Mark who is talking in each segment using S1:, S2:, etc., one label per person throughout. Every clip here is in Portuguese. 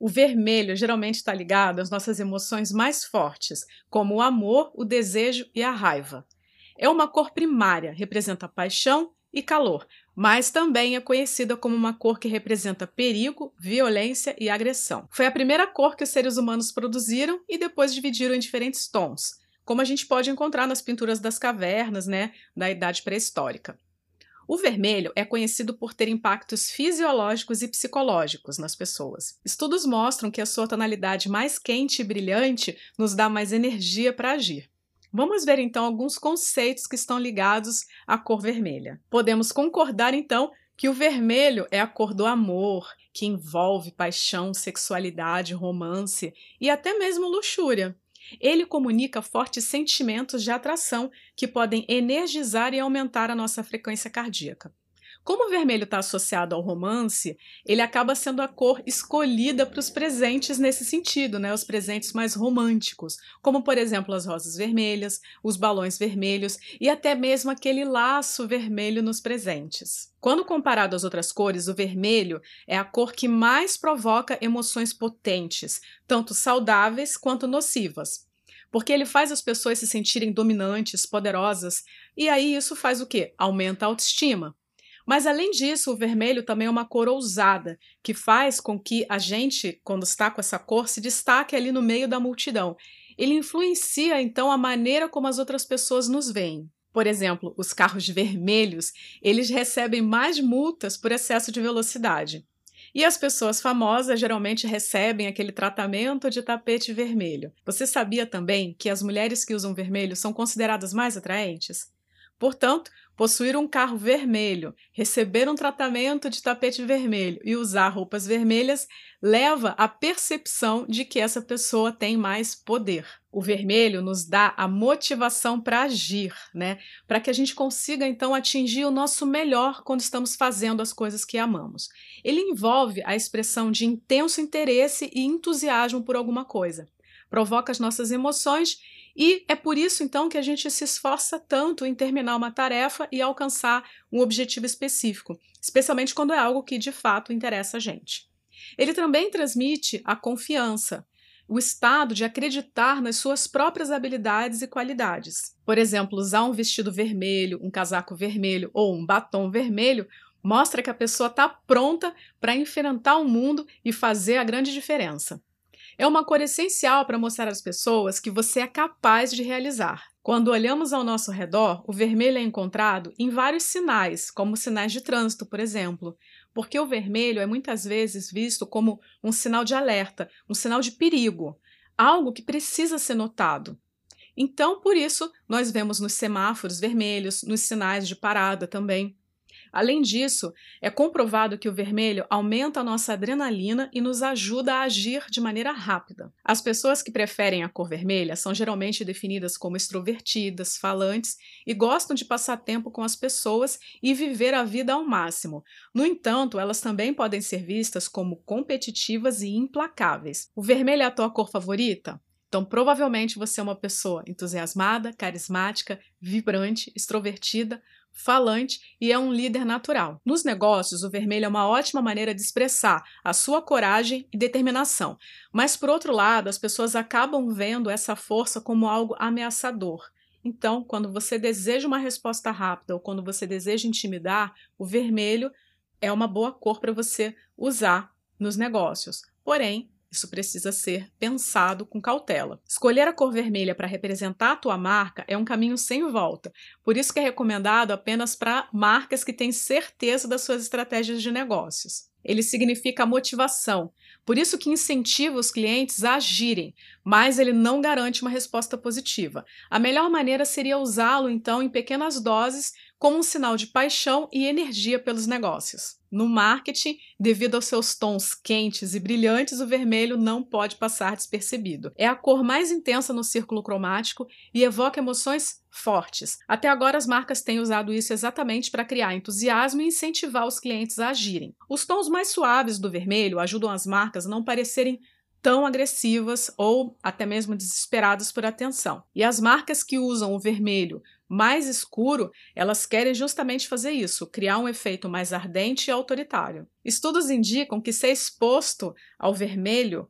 S1: O vermelho geralmente está ligado às nossas emoções mais fortes, como o amor, o desejo e a raiva. É uma cor primária, representa paixão e calor, mas também é conhecida como uma cor que representa perigo, violência e agressão. Foi a primeira cor que os seres humanos produziram e depois dividiram em diferentes tons, como a gente pode encontrar nas pinturas das cavernas, né, da idade pré-histórica. O vermelho é conhecido por ter impactos fisiológicos e psicológicos nas pessoas. Estudos mostram que a sua tonalidade mais quente e brilhante nos dá mais energia para agir. Vamos ver então alguns conceitos que estão ligados à cor vermelha. Podemos concordar então que o vermelho é a cor do amor, que envolve paixão, sexualidade, romance e até mesmo luxúria. Ele comunica fortes sentimentos de atração que podem energizar e aumentar a nossa frequência cardíaca. Como o vermelho está associado ao romance, ele acaba sendo a cor escolhida para os presentes nesse sentido, né? Os presentes mais românticos, como por exemplo as rosas vermelhas, os balões vermelhos e até mesmo aquele laço vermelho nos presentes. Quando comparado às outras cores, o vermelho é a cor que mais provoca emoções potentes, tanto saudáveis quanto nocivas porque ele faz as pessoas se sentirem dominantes, poderosas, e aí isso faz o quê? Aumenta a autoestima. Mas além disso, o vermelho também é uma cor ousada, que faz com que a gente, quando está com essa cor, se destaque ali no meio da multidão. Ele influencia então a maneira como as outras pessoas nos veem. Por exemplo, os carros vermelhos, eles recebem mais multas por excesso de velocidade. E as pessoas famosas geralmente recebem aquele tratamento de tapete vermelho. Você sabia também que as mulheres que usam vermelho são consideradas mais atraentes? Portanto, possuir um carro vermelho, receber um tratamento de tapete vermelho e usar roupas vermelhas leva à percepção de que essa pessoa tem mais poder. O vermelho nos dá a motivação para agir, né? Para que a gente consiga então atingir o nosso melhor quando estamos fazendo as coisas que amamos. Ele envolve a expressão de intenso interesse e entusiasmo por alguma coisa. Provoca as nossas emoções e é por isso, então, que a gente se esforça tanto em terminar uma tarefa e alcançar um objetivo específico, especialmente quando é algo que de fato interessa a gente. Ele também transmite a confiança, o estado de acreditar nas suas próprias habilidades e qualidades. Por exemplo, usar um vestido vermelho, um casaco vermelho ou um batom vermelho mostra que a pessoa está pronta para enfrentar o mundo e fazer a grande diferença. É uma cor essencial para mostrar às pessoas que você é capaz de realizar. Quando olhamos ao nosso redor, o vermelho é encontrado em vários sinais, como sinais de trânsito, por exemplo, porque o vermelho é muitas vezes visto como um sinal de alerta, um sinal de perigo, algo que precisa ser notado. Então, por isso, nós vemos nos semáforos vermelhos, nos sinais de parada também. Além disso, é comprovado que o vermelho aumenta a nossa adrenalina e nos ajuda a agir de maneira rápida. As pessoas que preferem a cor vermelha são geralmente definidas como extrovertidas, falantes e gostam de passar tempo com as pessoas e viver a vida ao máximo. No entanto, elas também podem ser vistas como competitivas e implacáveis. O vermelho é a tua cor favorita? Então, provavelmente você é uma pessoa entusiasmada, carismática, vibrante, extrovertida, falante e é um líder natural. Nos negócios, o vermelho é uma ótima maneira de expressar a sua coragem e determinação. Mas, por outro lado, as pessoas acabam vendo essa força como algo ameaçador. Então, quando você deseja uma resposta rápida ou quando você deseja intimidar, o vermelho é uma boa cor para você usar nos negócios. Porém, isso precisa ser pensado com cautela. Escolher a cor vermelha para representar a tua marca é um caminho sem volta. Por isso que é recomendado apenas para marcas que têm certeza das suas estratégias de negócios. Ele significa motivação, por isso que incentiva os clientes a agirem, mas ele não garante uma resposta positiva. A melhor maneira seria usá-lo então em pequenas doses como um sinal de paixão e energia pelos negócios. No marketing, devido aos seus tons quentes e brilhantes, o vermelho não pode passar despercebido. É a cor mais intensa no círculo cromático e evoca emoções fortes. Até agora, as marcas têm usado isso exatamente para criar entusiasmo e incentivar os clientes a agirem. Os tons mais suaves do vermelho ajudam as marcas a não parecerem tão agressivas ou até mesmo desesperadas por atenção. E as marcas que usam o vermelho mais escuro, elas querem justamente fazer isso, criar um efeito mais ardente e autoritário. Estudos indicam que ser exposto ao vermelho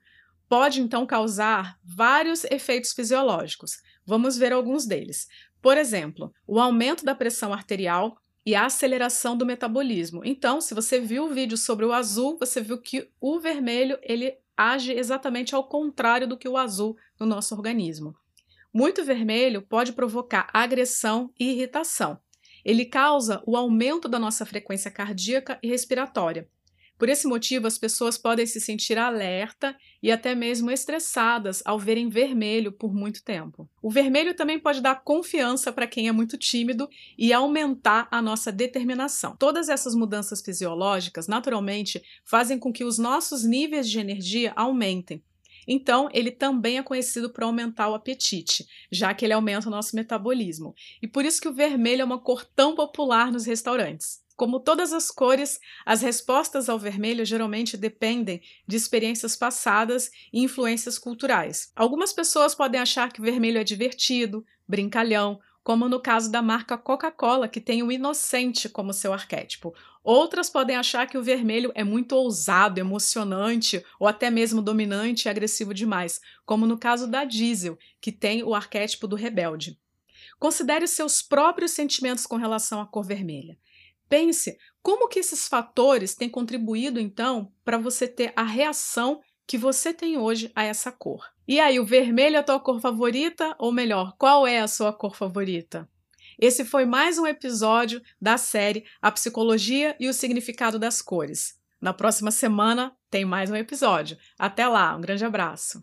S1: pode então causar vários efeitos fisiológicos. Vamos ver alguns deles. Por exemplo, o aumento da pressão arterial e a aceleração do metabolismo. Então, se você viu o vídeo sobre o azul, você viu que o vermelho ele age exatamente ao contrário do que o azul no nosso organismo. Muito vermelho pode provocar agressão e irritação. Ele causa o aumento da nossa frequência cardíaca e respiratória. Por esse motivo, as pessoas podem se sentir alerta e até mesmo estressadas ao verem vermelho por muito tempo. O vermelho também pode dar confiança para quem é muito tímido e aumentar a nossa determinação. Todas essas mudanças fisiológicas, naturalmente, fazem com que os nossos níveis de energia aumentem. Então, ele também é conhecido por aumentar o apetite, já que ele aumenta o nosso metabolismo. E por isso que o vermelho é uma cor tão popular nos restaurantes. Como todas as cores, as respostas ao vermelho geralmente dependem de experiências passadas e influências culturais. Algumas pessoas podem achar que vermelho é divertido, brincalhão, como no caso da marca Coca-Cola, que tem o inocente como seu arquétipo. Outras podem achar que o vermelho é muito ousado, emocionante ou até mesmo dominante e agressivo demais, como no caso da Diesel, que tem o arquétipo do rebelde. Considere seus próprios sentimentos com relação à cor vermelha. Pense como que esses fatores têm contribuído então para você ter a reação que você tem hoje a essa cor. E aí, o vermelho é a tua cor favorita? Ou melhor, qual é a sua cor favorita? Esse foi mais um episódio da série A Psicologia e o Significado das Cores. Na próxima semana tem mais um episódio. Até lá, um grande abraço.